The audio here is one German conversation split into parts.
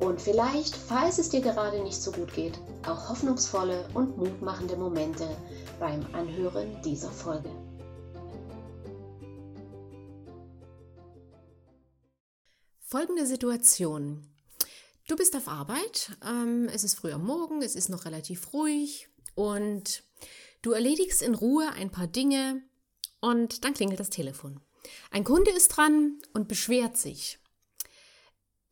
und vielleicht, falls es dir gerade nicht so gut geht, auch hoffnungsvolle und mutmachende Momente beim Anhören dieser Folge. Folgende Situation. Du bist auf Arbeit, ähm, es ist früh am Morgen, es ist noch relativ ruhig und du erledigst in Ruhe ein paar Dinge und dann klingelt das Telefon. Ein Kunde ist dran und beschwert sich.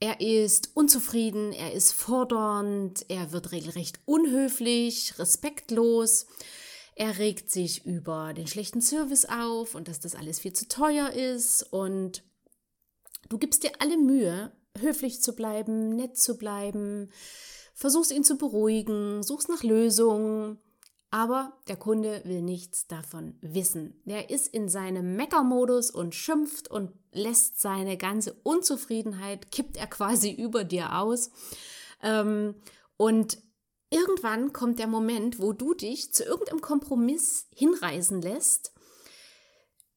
Er ist unzufrieden, er ist fordernd, er wird regelrecht unhöflich, respektlos. Er regt sich über den schlechten Service auf und dass das alles viel zu teuer ist. Und du gibst dir alle Mühe, höflich zu bleiben, nett zu bleiben, versuchst ihn zu beruhigen, suchst nach Lösungen, aber der Kunde will nichts davon wissen. Er ist in seinem Meckermodus und schimpft und lässt seine ganze Unzufriedenheit, kippt er quasi über dir aus. Ähm, und irgendwann kommt der Moment, wo du dich zu irgendeinem Kompromiss hinreißen lässt,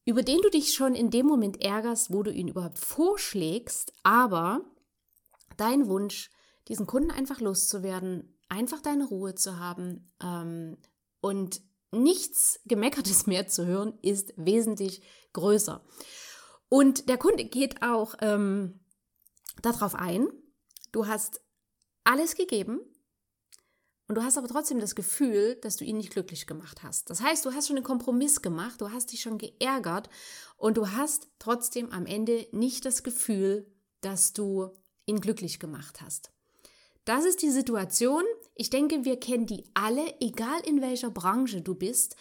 über den du dich schon in dem Moment ärgerst, wo du ihn überhaupt vorschlägst, aber dein Wunsch, diesen Kunden einfach loszuwerden, einfach deine Ruhe zu haben, ähm, und nichts Gemeckertes mehr zu hören, ist wesentlich größer. Und der Kunde geht auch ähm, darauf ein. Du hast alles gegeben und du hast aber trotzdem das Gefühl, dass du ihn nicht glücklich gemacht hast. Das heißt, du hast schon einen Kompromiss gemacht, du hast dich schon geärgert und du hast trotzdem am Ende nicht das Gefühl, dass du ihn glücklich gemacht hast. Das ist die Situation. Ich denke, wir kennen die alle, egal in welcher Branche du bist.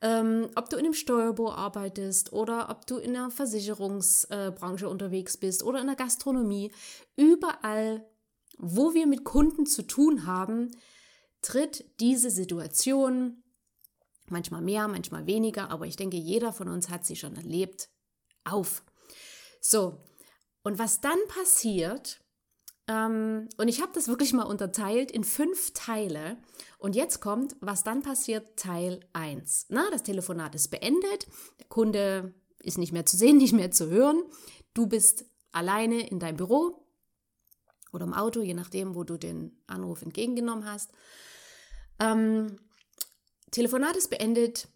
Ähm, ob du in einem Steuerbüro arbeitest oder ob du in einer Versicherungsbranche äh, unterwegs bist oder in der Gastronomie. Überall, wo wir mit Kunden zu tun haben, tritt diese Situation, manchmal mehr, manchmal weniger, aber ich denke, jeder von uns hat sie schon erlebt, auf. So, und was dann passiert, ähm, und ich habe das wirklich mal unterteilt in fünf Teile. Und jetzt kommt, was dann passiert, Teil 1. Na, das Telefonat ist beendet, der Kunde ist nicht mehr zu sehen, nicht mehr zu hören. Du bist alleine in deinem Büro oder im Auto, je nachdem, wo du den Anruf entgegengenommen hast. Ähm, Telefonat ist beendet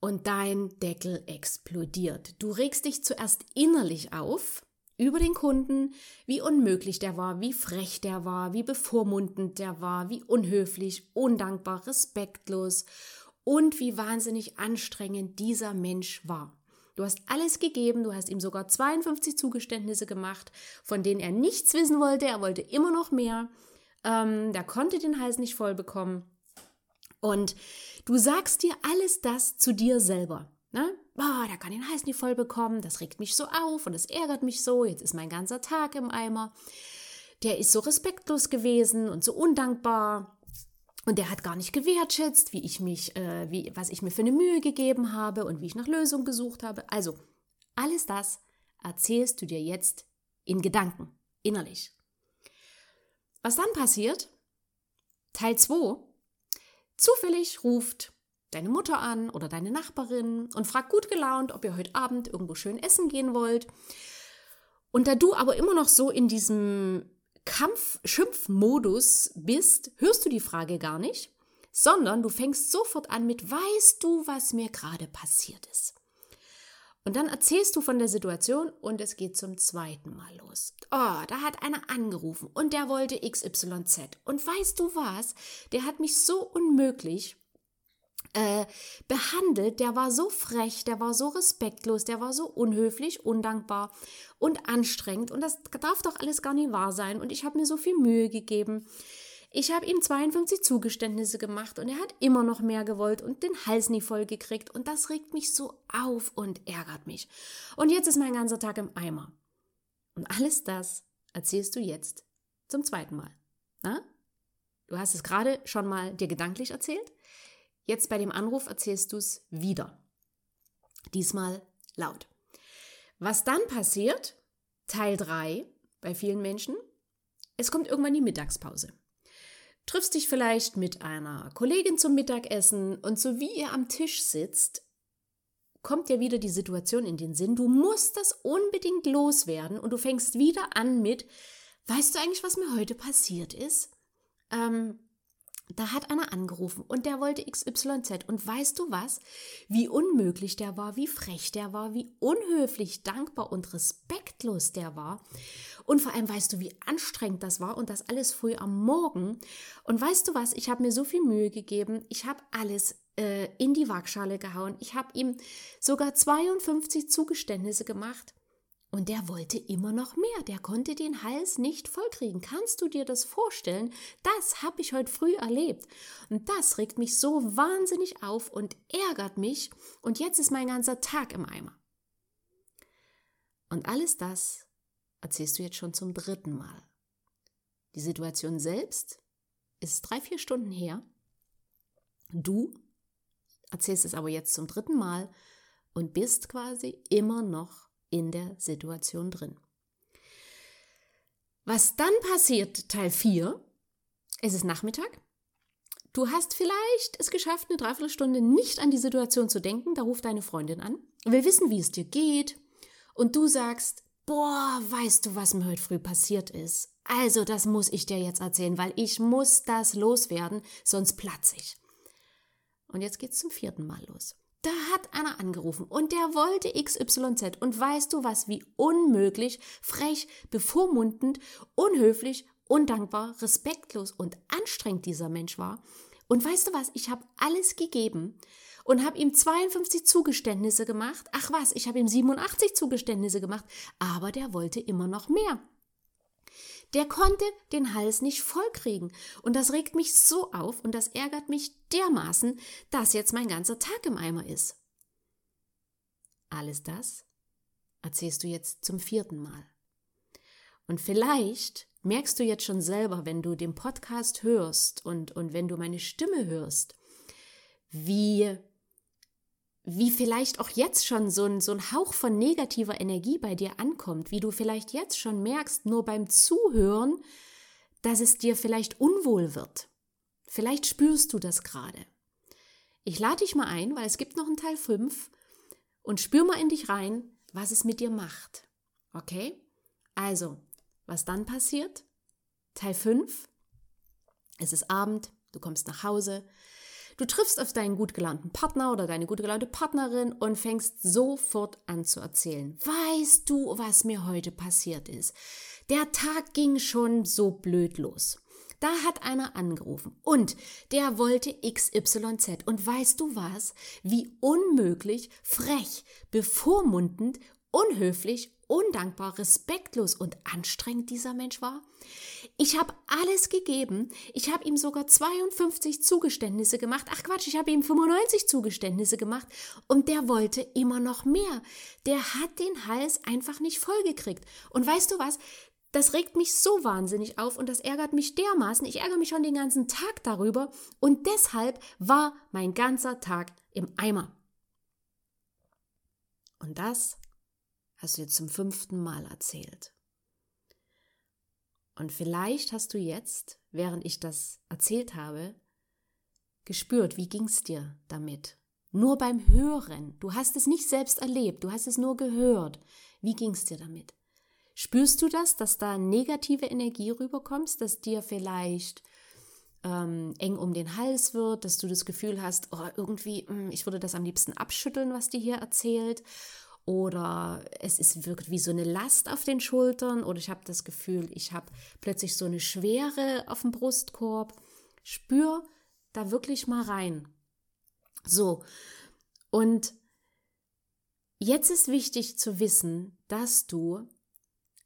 und dein Deckel explodiert. Du regst dich zuerst innerlich auf, über den Kunden, wie unmöglich der war, wie frech der war, wie bevormundend der war, wie unhöflich, undankbar, respektlos und wie wahnsinnig anstrengend dieser Mensch war. Du hast alles gegeben, du hast ihm sogar 52 Zugeständnisse gemacht, von denen er nichts wissen wollte, er wollte immer noch mehr, ähm, der konnte den Hals nicht voll bekommen. Und du sagst dir alles das zu dir selber. Ne? Boah, der kann den Hals nicht voll bekommen, das regt mich so auf und das ärgert mich so, jetzt ist mein ganzer Tag im Eimer. Der ist so respektlos gewesen und so undankbar. Und der hat gar nicht gewertschätzt, wie ich mich, äh, wie, was ich mir für eine Mühe gegeben habe und wie ich nach Lösungen gesucht habe. Also, alles das erzählst du dir jetzt in Gedanken, innerlich. Was dann passiert? Teil 2. Zufällig ruft deine Mutter an oder deine Nachbarin und frag gut gelaunt, ob ihr heute Abend irgendwo schön essen gehen wollt. Und da du aber immer noch so in diesem Kampf-Schimpf-Modus bist, hörst du die Frage gar nicht, sondern du fängst sofort an mit, weißt du, was mir gerade passiert ist? Und dann erzählst du von der Situation und es geht zum zweiten Mal los. Oh, da hat einer angerufen und der wollte XYZ. Und weißt du was? Der hat mich so unmöglich äh, behandelt, der war so frech, der war so respektlos, der war so unhöflich, undankbar und anstrengend. Und das darf doch alles gar nicht wahr sein. Und ich habe mir so viel Mühe gegeben. Ich habe ihm 52 Zugeständnisse gemacht und er hat immer noch mehr gewollt und den Hals nie voll gekriegt. Und das regt mich so auf und ärgert mich. Und jetzt ist mein ganzer Tag im Eimer. Und alles das erzählst du jetzt zum zweiten Mal. Na? Du hast es gerade schon mal dir gedanklich erzählt. Jetzt bei dem Anruf erzählst du es wieder. Diesmal laut. Was dann passiert, Teil 3 bei vielen Menschen, es kommt irgendwann die Mittagspause. Triffst dich vielleicht mit einer Kollegin zum Mittagessen und so wie ihr am Tisch sitzt, kommt dir wieder die Situation in den Sinn, du musst das unbedingt loswerden und du fängst wieder an mit, weißt du eigentlich, was mir heute passiert ist? Ähm, da hat einer angerufen und der wollte XYZ. Und weißt du was? Wie unmöglich der war, wie frech der war, wie unhöflich, dankbar und respektlos der war. Und vor allem weißt du, wie anstrengend das war und das alles früh am Morgen. Und weißt du was? Ich habe mir so viel Mühe gegeben. Ich habe alles äh, in die Waagschale gehauen. Ich habe ihm sogar 52 Zugeständnisse gemacht. Und der wollte immer noch mehr. Der konnte den Hals nicht vollkriegen. Kannst du dir das vorstellen? Das habe ich heute früh erlebt. Und das regt mich so wahnsinnig auf und ärgert mich. Und jetzt ist mein ganzer Tag im Eimer. Und alles das erzählst du jetzt schon zum dritten Mal. Die Situation selbst ist drei, vier Stunden her. Du erzählst es aber jetzt zum dritten Mal und bist quasi immer noch in der Situation drin. Was dann passiert, Teil 4, es ist Nachmittag. Du hast vielleicht es geschafft, eine Dreiviertelstunde nicht an die Situation zu denken. Da ruft deine Freundin an, will wissen, wie es dir geht. Und du sagst, boah, weißt du, was mir heute früh passiert ist? Also, das muss ich dir jetzt erzählen, weil ich muss das loswerden, sonst platze ich. Und jetzt geht's zum vierten Mal los. Da hat einer angerufen und der wollte XYZ. Und weißt du was, wie unmöglich, frech, bevormundend, unhöflich, undankbar, respektlos und anstrengend dieser Mensch war? Und weißt du was, ich habe alles gegeben und habe ihm 52 Zugeständnisse gemacht. Ach was, ich habe ihm 87 Zugeständnisse gemacht, aber der wollte immer noch mehr. Der konnte den Hals nicht vollkriegen. Und das regt mich so auf und das ärgert mich dermaßen, dass jetzt mein ganzer Tag im Eimer ist. Alles das erzählst du jetzt zum vierten Mal. Und vielleicht merkst du jetzt schon selber, wenn du den Podcast hörst und, und wenn du meine Stimme hörst, wie wie vielleicht auch jetzt schon so ein, so ein Hauch von negativer Energie bei dir ankommt, wie du vielleicht jetzt schon merkst, nur beim Zuhören, dass es dir vielleicht unwohl wird. Vielleicht spürst du das gerade. Ich lade dich mal ein, weil es gibt noch einen Teil 5 und spür mal in dich rein, was es mit dir macht. Okay? Also, was dann passiert? Teil 5. Es ist Abend, du kommst nach Hause, Du triffst auf deinen gut gelaunten Partner oder deine gut gelaunte Partnerin und fängst sofort an zu erzählen. Weißt du, was mir heute passiert ist? Der Tag ging schon so blöd los. Da hat einer angerufen und der wollte XYZ. Und weißt du was? Wie unmöglich, frech, bevormundend, unhöflich undankbar, respektlos und anstrengend dieser Mensch war? Ich habe alles gegeben. Ich habe ihm sogar 52 Zugeständnisse gemacht. Ach Quatsch, ich habe ihm 95 Zugeständnisse gemacht. Und der wollte immer noch mehr. Der hat den Hals einfach nicht vollgekriegt. Und weißt du was? Das regt mich so wahnsinnig auf und das ärgert mich dermaßen. Ich ärgere mich schon den ganzen Tag darüber. Und deshalb war mein ganzer Tag im Eimer. Und das hast du jetzt zum fünften Mal erzählt. Und vielleicht hast du jetzt, während ich das erzählt habe, gespürt, wie ging es dir damit? Nur beim Hören. Du hast es nicht selbst erlebt, du hast es nur gehört. Wie ging es dir damit? Spürst du das, dass da negative Energie rüberkommst, dass dir vielleicht ähm, eng um den Hals wird, dass du das Gefühl hast, oh, irgendwie, hm, ich würde das am liebsten abschütteln, was dir hier erzählt? Oder es ist, wirkt wie so eine Last auf den Schultern oder ich habe das Gefühl, ich habe plötzlich so eine Schwere auf dem Brustkorb. Spür da wirklich mal rein. So, und jetzt ist wichtig zu wissen, dass du,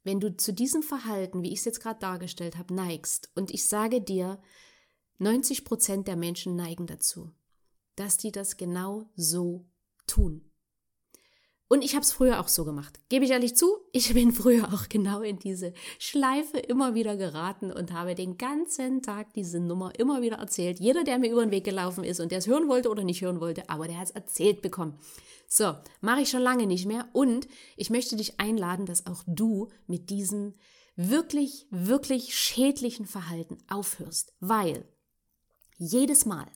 wenn du zu diesem Verhalten, wie ich es jetzt gerade dargestellt habe, neigst, und ich sage dir, 90 Prozent der Menschen neigen dazu, dass die das genau so tun. Und ich habe es früher auch so gemacht. Gebe ich ehrlich zu, ich bin früher auch genau in diese Schleife immer wieder geraten und habe den ganzen Tag diese Nummer immer wieder erzählt. Jeder, der mir über den Weg gelaufen ist und der es hören wollte oder nicht hören wollte, aber der hat es erzählt bekommen. So, mache ich schon lange nicht mehr und ich möchte dich einladen, dass auch du mit diesem wirklich, wirklich schädlichen Verhalten aufhörst, weil jedes Mal,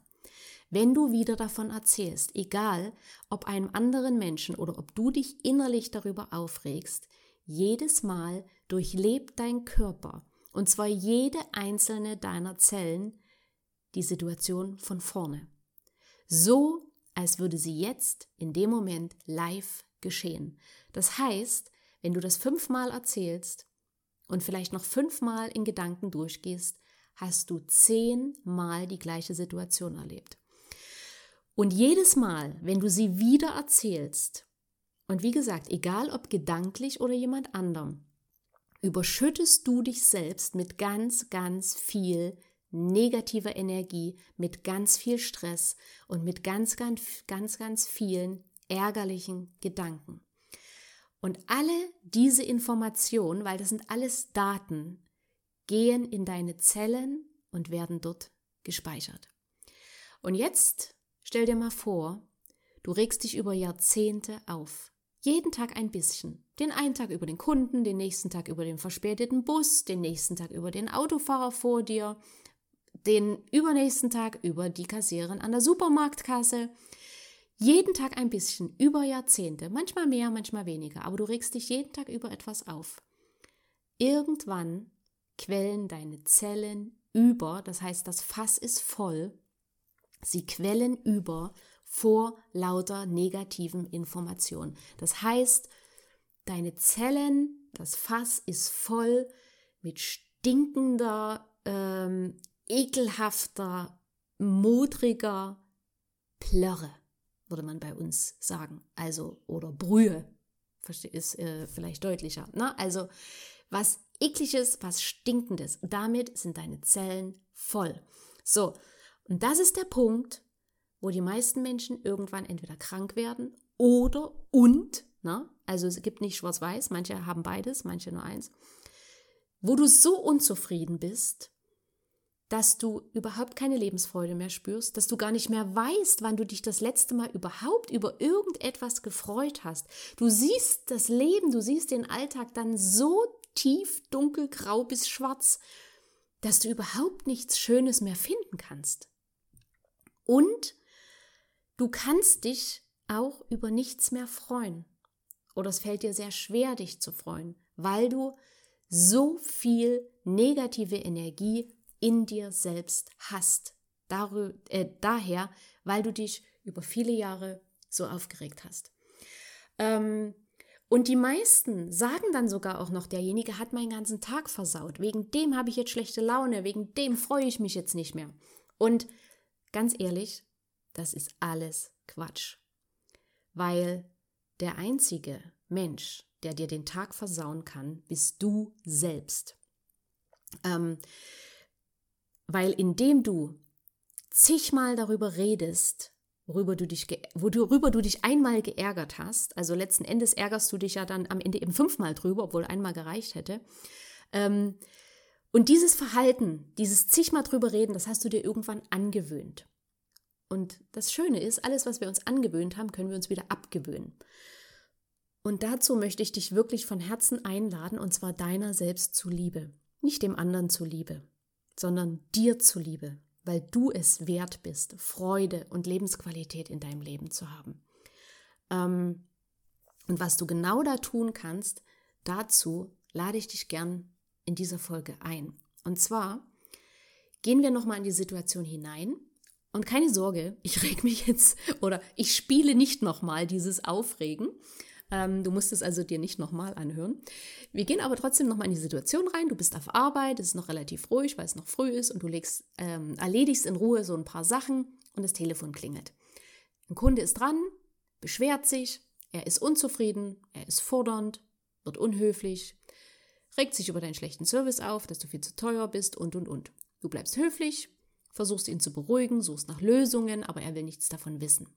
wenn du wieder davon erzählst, egal ob einem anderen Menschen oder ob du dich innerlich darüber aufregst, jedes Mal durchlebt dein Körper, und zwar jede einzelne deiner Zellen, die Situation von vorne. So, als würde sie jetzt in dem Moment live geschehen. Das heißt, wenn du das fünfmal erzählst und vielleicht noch fünfmal in Gedanken durchgehst, hast du zehnmal die gleiche Situation erlebt. Und jedes Mal, wenn du sie wieder erzählst, und wie gesagt, egal ob gedanklich oder jemand anderem, überschüttest du dich selbst mit ganz, ganz viel negativer Energie, mit ganz viel Stress und mit ganz, ganz, ganz, ganz vielen ärgerlichen Gedanken. Und alle diese Informationen, weil das sind alles Daten, gehen in deine Zellen und werden dort gespeichert. Und jetzt Stell dir mal vor, du regst dich über Jahrzehnte auf. Jeden Tag ein bisschen. Den einen Tag über den Kunden, den nächsten Tag über den verspäteten Bus, den nächsten Tag über den Autofahrer vor dir, den übernächsten Tag über die Kassiererin an der Supermarktkasse. Jeden Tag ein bisschen, über Jahrzehnte, manchmal mehr, manchmal weniger, aber du regst dich jeden Tag über etwas auf. Irgendwann quellen deine Zellen über, das heißt, das Fass ist voll Sie quellen über vor lauter negativen Informationen. Das heißt, deine Zellen, das Fass ist voll mit stinkender, ähm, ekelhafter, modriger Plörre, würde man bei uns sagen. Also, oder Brühe, ist äh, vielleicht deutlicher. Ne? Also, was ekliges, was stinkendes. Damit sind deine Zellen voll. So, und das ist der Punkt, wo die meisten Menschen irgendwann entweder krank werden oder und, ne? also es gibt nicht schwarz-weiß, manche haben beides, manche nur eins, wo du so unzufrieden bist, dass du überhaupt keine Lebensfreude mehr spürst, dass du gar nicht mehr weißt, wann du dich das letzte Mal überhaupt über irgendetwas gefreut hast. Du siehst das Leben, du siehst den Alltag dann so tief dunkelgrau bis schwarz, dass du überhaupt nichts Schönes mehr finden kannst. Und du kannst dich auch über nichts mehr freuen. Oder es fällt dir sehr schwer, dich zu freuen, weil du so viel negative Energie in dir selbst hast. Darü äh, daher, weil du dich über viele Jahre so aufgeregt hast. Ähm, und die meisten sagen dann sogar auch noch, derjenige hat meinen ganzen Tag versaut. Wegen dem habe ich jetzt schlechte Laune, wegen dem freue ich mich jetzt nicht mehr. Und Ganz ehrlich, das ist alles Quatsch. Weil der einzige Mensch, der dir den Tag versauen kann, bist du selbst. Ähm, weil indem du zigmal darüber redest, worüber du dich, worüber du dich einmal geärgert hast, also letzten Endes ärgerst du dich ja dann am Ende eben fünfmal drüber, obwohl einmal gereicht hätte, ähm, und dieses Verhalten, dieses zigmal drüber reden, das hast du dir irgendwann angewöhnt. Und das Schöne ist, alles, was wir uns angewöhnt haben, können wir uns wieder abgewöhnen. Und dazu möchte ich dich wirklich von Herzen einladen, und zwar deiner selbst zuliebe. Nicht dem anderen zuliebe, sondern dir zuliebe, weil du es wert bist, Freude und Lebensqualität in deinem Leben zu haben. Ähm, und was du genau da tun kannst, dazu lade ich dich gern in dieser Folge ein. Und zwar gehen wir nochmal in die Situation hinein. Und keine Sorge, ich reg mich jetzt oder ich spiele nicht nochmal dieses Aufregen. Ähm, du musst es also dir nicht nochmal anhören. Wir gehen aber trotzdem nochmal in die Situation rein. Du bist auf Arbeit, es ist noch relativ ruhig, weil es noch früh ist und du legst, ähm, erledigst in Ruhe so ein paar Sachen und das Telefon klingelt. Ein Kunde ist dran, beschwert sich, er ist unzufrieden, er ist fordernd, wird unhöflich, regt sich über deinen schlechten Service auf, dass du viel zu teuer bist und, und, und. Du bleibst höflich, versuchst ihn zu beruhigen, suchst nach Lösungen, aber er will nichts davon wissen.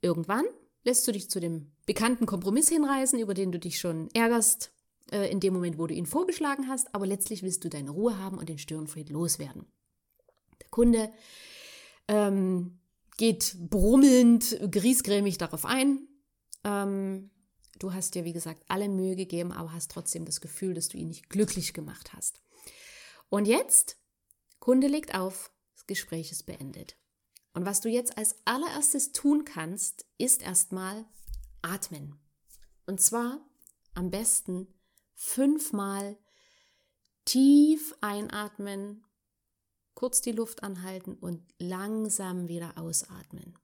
Irgendwann lässt du dich zu dem bekannten Kompromiss hinreißen, über den du dich schon ärgerst, äh, in dem Moment, wo du ihn vorgeschlagen hast, aber letztlich willst du deine Ruhe haben und den Störenfried loswerden. Der Kunde ähm, geht brummelnd, griesgrämig darauf ein. Ähm, du hast dir, wie gesagt, alle Mühe gegeben, aber hast trotzdem das Gefühl, dass du ihn nicht glücklich gemacht hast. Und jetzt, Kunde legt auf, das Gespräch ist beendet. Und was du jetzt als allererstes tun kannst, ist erstmal atmen. Und zwar am besten fünfmal tief einatmen, kurz die Luft anhalten und langsam wieder ausatmen.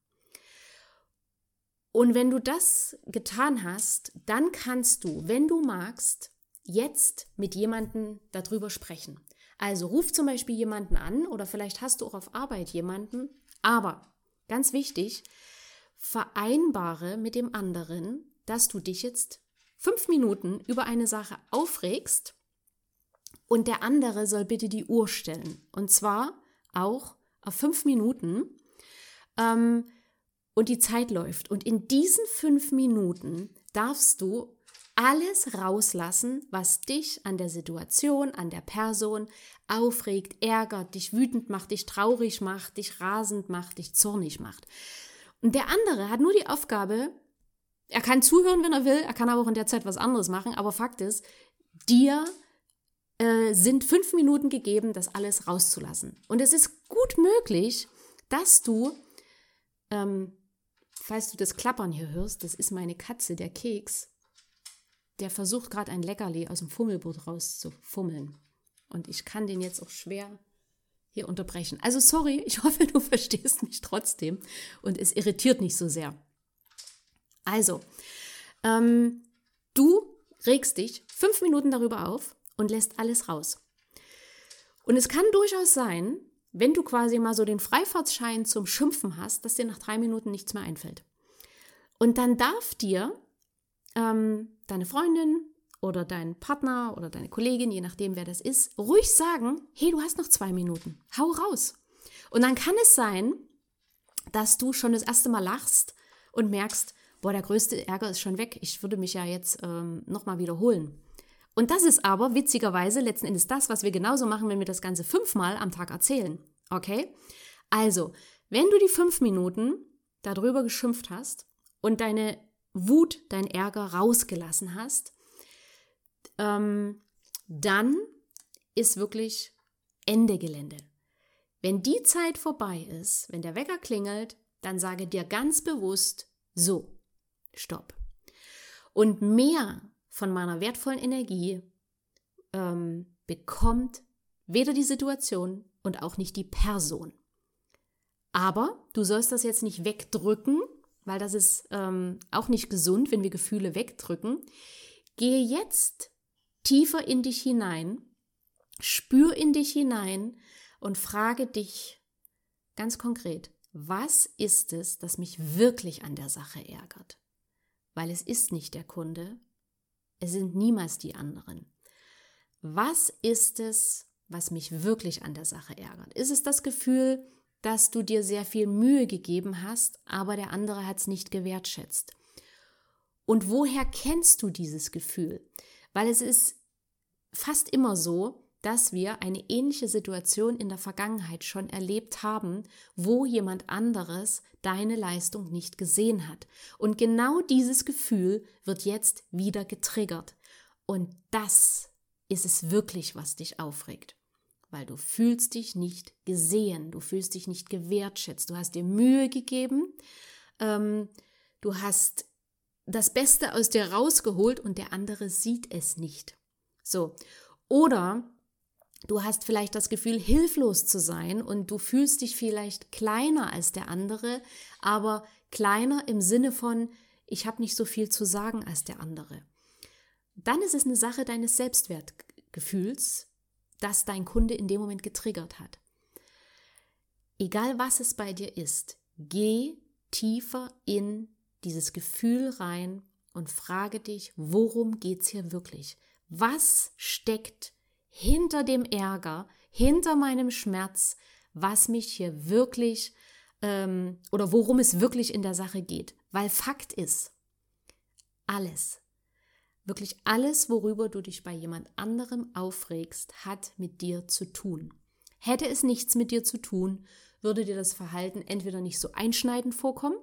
Und wenn du das getan hast, dann kannst du, wenn du magst, jetzt mit jemandem darüber sprechen. Also ruf zum Beispiel jemanden an oder vielleicht hast du auch auf Arbeit jemanden, aber ganz wichtig, vereinbare mit dem anderen, dass du dich jetzt fünf Minuten über eine Sache aufregst und der andere soll bitte die Uhr stellen. Und zwar auch auf fünf Minuten. Ähm, und die Zeit läuft. Und in diesen fünf Minuten darfst du alles rauslassen, was dich an der Situation, an der Person aufregt, ärgert, dich wütend macht, dich traurig macht, dich rasend macht, dich zornig macht. Und der andere hat nur die Aufgabe, er kann zuhören, wenn er will, er kann aber auch in der Zeit was anderes machen, aber Fakt ist, dir äh, sind fünf Minuten gegeben, das alles rauszulassen. Und es ist gut möglich, dass du, ähm, falls du das Klappern hier hörst, das ist meine Katze, der Keks, der versucht gerade ein Leckerli aus dem Fummelboot rauszufummeln. Und ich kann den jetzt auch schwer hier unterbrechen. Also sorry, ich hoffe, du verstehst mich trotzdem und es irritiert nicht so sehr. Also, ähm, du regst dich fünf Minuten darüber auf und lässt alles raus. Und es kann durchaus sein, wenn du quasi mal so den Freifahrtschein zum Schimpfen hast, dass dir nach drei Minuten nichts mehr einfällt. Und dann darf dir ähm, deine Freundin oder dein Partner oder deine Kollegin, je nachdem wer das ist, ruhig sagen, hey, du hast noch zwei Minuten, hau raus. Und dann kann es sein, dass du schon das erste Mal lachst und merkst, boah, der größte Ärger ist schon weg, ich würde mich ja jetzt ähm, nochmal wiederholen. Und das ist aber witzigerweise letzten Endes das, was wir genauso machen, wenn wir das Ganze fünfmal am Tag erzählen. Okay? Also, wenn du die fünf Minuten darüber geschimpft hast und deine Wut, dein Ärger rausgelassen hast, ähm, dann ist wirklich Ende Gelände. Wenn die Zeit vorbei ist, wenn der Wecker klingelt, dann sage dir ganz bewusst, so, stopp. Und mehr von meiner wertvollen Energie ähm, bekommt weder die Situation und auch nicht die Person. Aber du sollst das jetzt nicht wegdrücken, weil das ist ähm, auch nicht gesund, wenn wir Gefühle wegdrücken. Gehe jetzt tiefer in dich hinein, spür in dich hinein und frage dich ganz konkret, was ist es, das mich wirklich an der Sache ärgert? Weil es ist nicht der Kunde, es sind niemals die anderen. Was ist es, was mich wirklich an der Sache ärgert? Ist es das Gefühl, dass du dir sehr viel Mühe gegeben hast, aber der andere hat es nicht gewertschätzt? Und woher kennst du dieses Gefühl? Weil es ist fast immer so, dass wir eine ähnliche Situation in der Vergangenheit schon erlebt haben, wo jemand anderes deine Leistung nicht gesehen hat. Und genau dieses Gefühl wird jetzt wieder getriggert. Und das ist es wirklich, was dich aufregt. Weil du fühlst dich nicht gesehen, du fühlst dich nicht gewertschätzt, du hast dir Mühe gegeben, ähm, du hast das Beste aus dir rausgeholt und der andere sieht es nicht. So. Oder Du hast vielleicht das Gefühl, hilflos zu sein und du fühlst dich vielleicht kleiner als der andere, aber kleiner im Sinne von, ich habe nicht so viel zu sagen als der andere. Dann ist es eine Sache deines Selbstwertgefühls, das dein Kunde in dem Moment getriggert hat. Egal was es bei dir ist, geh tiefer in dieses Gefühl rein und frage dich, worum geht es hier wirklich? Was steckt hinter dem Ärger, hinter meinem Schmerz, was mich hier wirklich ähm, oder worum es wirklich in der Sache geht. Weil Fakt ist, alles, wirklich alles, worüber du dich bei jemand anderem aufregst, hat mit dir zu tun. Hätte es nichts mit dir zu tun, würde dir das Verhalten entweder nicht so einschneidend vorkommen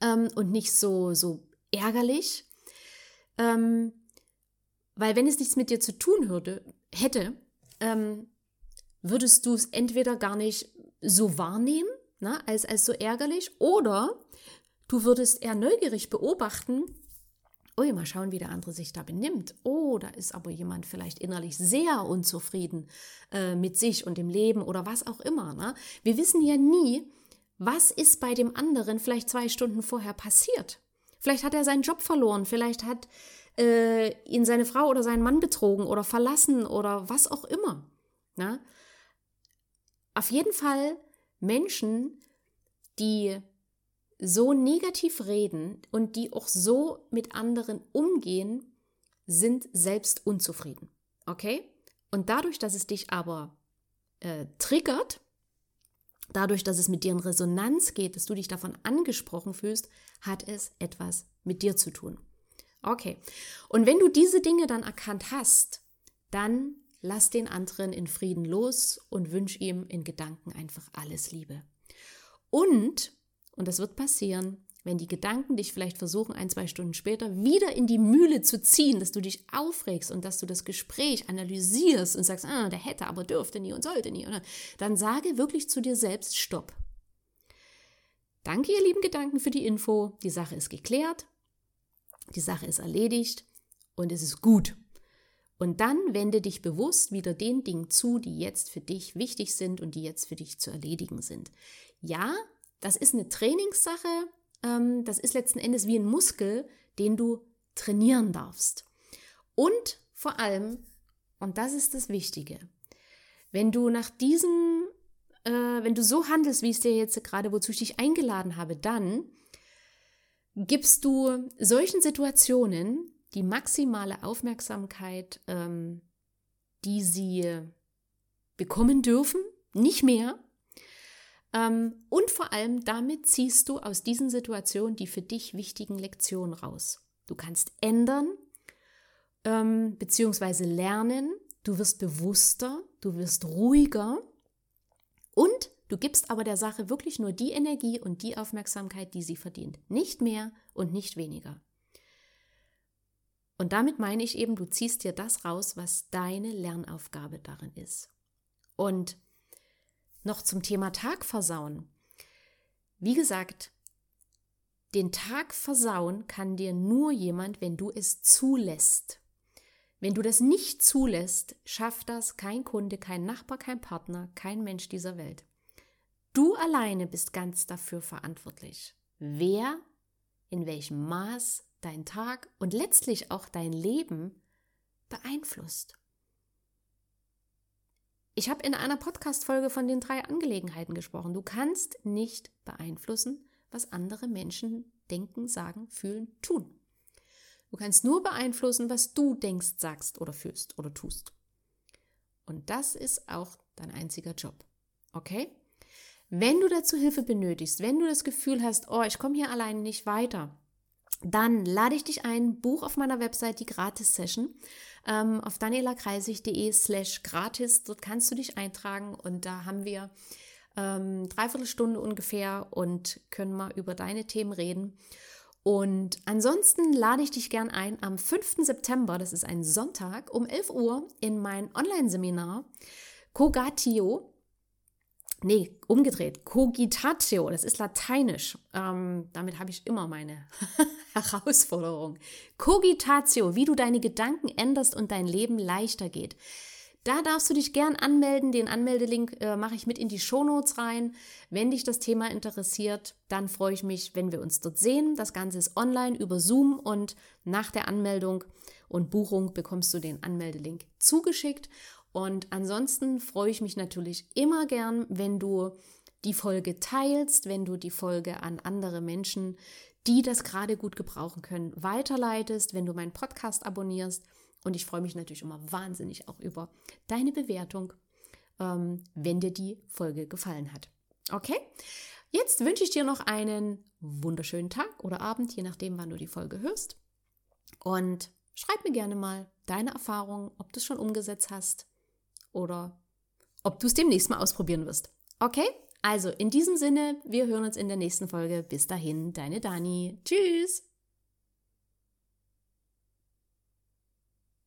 ähm, und nicht so, so ärgerlich, ähm, weil wenn es nichts mit dir zu tun würde, hätte, ähm, würdest du es entweder gar nicht so wahrnehmen, na, ne, als, als so ärgerlich, oder du würdest eher neugierig beobachten, Ui, mal schauen, wie der andere sich da benimmt. Oh, da ist aber jemand vielleicht innerlich sehr unzufrieden äh, mit sich und dem Leben oder was auch immer. Ne? Wir wissen ja nie, was ist bei dem anderen vielleicht zwei Stunden vorher passiert. Vielleicht hat er seinen Job verloren, vielleicht hat äh, ihn seine Frau oder sein Mann betrogen oder verlassen oder was auch immer. Ne? Auf jeden Fall Menschen, die so negativ reden und die auch so mit anderen umgehen, sind selbst unzufrieden. Okay? Und dadurch, dass es dich aber äh, triggert, dadurch, dass es mit dir in Resonanz geht, dass du dich davon angesprochen fühlst, hat es etwas mit dir zu tun. Okay. Und wenn du diese Dinge dann erkannt hast, dann lass den anderen in Frieden los und wünsch ihm in Gedanken einfach alles Liebe. Und und das wird passieren, wenn die Gedanken dich vielleicht versuchen, ein, zwei Stunden später wieder in die Mühle zu ziehen, dass du dich aufregst und dass du das Gespräch analysierst und sagst, ah, der hätte, aber dürfte nie und sollte nie. Dann sage wirklich zu dir selbst, stopp. Danke, ihr lieben Gedanken, für die Info. Die Sache ist geklärt, die Sache ist erledigt und es ist gut. Und dann wende dich bewusst wieder den Dingen zu, die jetzt für dich wichtig sind und die jetzt für dich zu erledigen sind. Ja, das ist eine Trainingssache, ähm, das ist letzten Endes wie ein Muskel, den du trainieren darfst. Und vor allem, und das ist das Wichtige, wenn du nach diesem, äh, wenn du so handelst, wie es dir jetzt gerade, wozu ich dich eingeladen habe, dann gibst du solchen Situationen die maximale Aufmerksamkeit, ähm, die sie bekommen dürfen, nicht mehr, ähm, und vor allem damit ziehst du aus diesen Situationen die für dich wichtigen Lektionen raus. Du kannst ändern ähm, bzw. lernen, du wirst bewusster, du wirst ruhiger und du gibst aber der Sache wirklich nur die Energie und die Aufmerksamkeit, die sie verdient. Nicht mehr und nicht weniger. Und damit meine ich eben, du ziehst dir das raus, was deine Lernaufgabe darin ist. Und noch zum Thema Tag versauen. Wie gesagt, den Tag versauen kann dir nur jemand, wenn du es zulässt. Wenn du das nicht zulässt, schafft das kein Kunde, kein Nachbar, kein Partner, kein Mensch dieser Welt. Du alleine bist ganz dafür verantwortlich, wer in welchem Maß dein Tag und letztlich auch dein Leben beeinflusst. Ich habe in einer Podcast-Folge von den drei Angelegenheiten gesprochen. Du kannst nicht beeinflussen, was andere Menschen denken, sagen, fühlen, tun. Du kannst nur beeinflussen, was du denkst, sagst oder fühlst oder tust. Und das ist auch dein einziger Job. Okay? Wenn du dazu Hilfe benötigst, wenn du das Gefühl hast, oh, ich komme hier alleine nicht weiter, dann lade ich dich ein, buch auf meiner Website die Gratis-Session ähm, auf danielakreisig.de slash gratis. Dort kannst du dich eintragen und da haben wir ähm, dreiviertel Stunde ungefähr und können mal über deine Themen reden. Und ansonsten lade ich dich gern ein am 5. September, das ist ein Sonntag, um 11 Uhr in mein Online-Seminar Cogatio Nee, umgedreht. Cogitatio, das ist lateinisch. Ähm, damit habe ich immer meine Herausforderung. Cogitatio, wie du deine Gedanken änderst und dein Leben leichter geht. Da darfst du dich gern anmelden. Den Anmeldelink äh, mache ich mit in die Shownotes rein. Wenn dich das Thema interessiert, dann freue ich mich, wenn wir uns dort sehen. Das Ganze ist online über Zoom und nach der Anmeldung und Buchung bekommst du den Anmeldelink zugeschickt. Und ansonsten freue ich mich natürlich immer gern, wenn du die Folge teilst, wenn du die Folge an andere Menschen, die das gerade gut gebrauchen können, weiterleitest, wenn du meinen Podcast abonnierst. Und ich freue mich natürlich immer wahnsinnig auch über deine Bewertung, ähm, wenn dir die Folge gefallen hat. Okay? Jetzt wünsche ich dir noch einen wunderschönen Tag oder Abend, je nachdem, wann du die Folge hörst. Und schreib mir gerne mal deine Erfahrungen, ob du es schon umgesetzt hast oder ob du es demnächst mal ausprobieren wirst. Okay? Also in diesem Sinne, wir hören uns in der nächsten Folge. Bis dahin, deine Dani. Tschüss!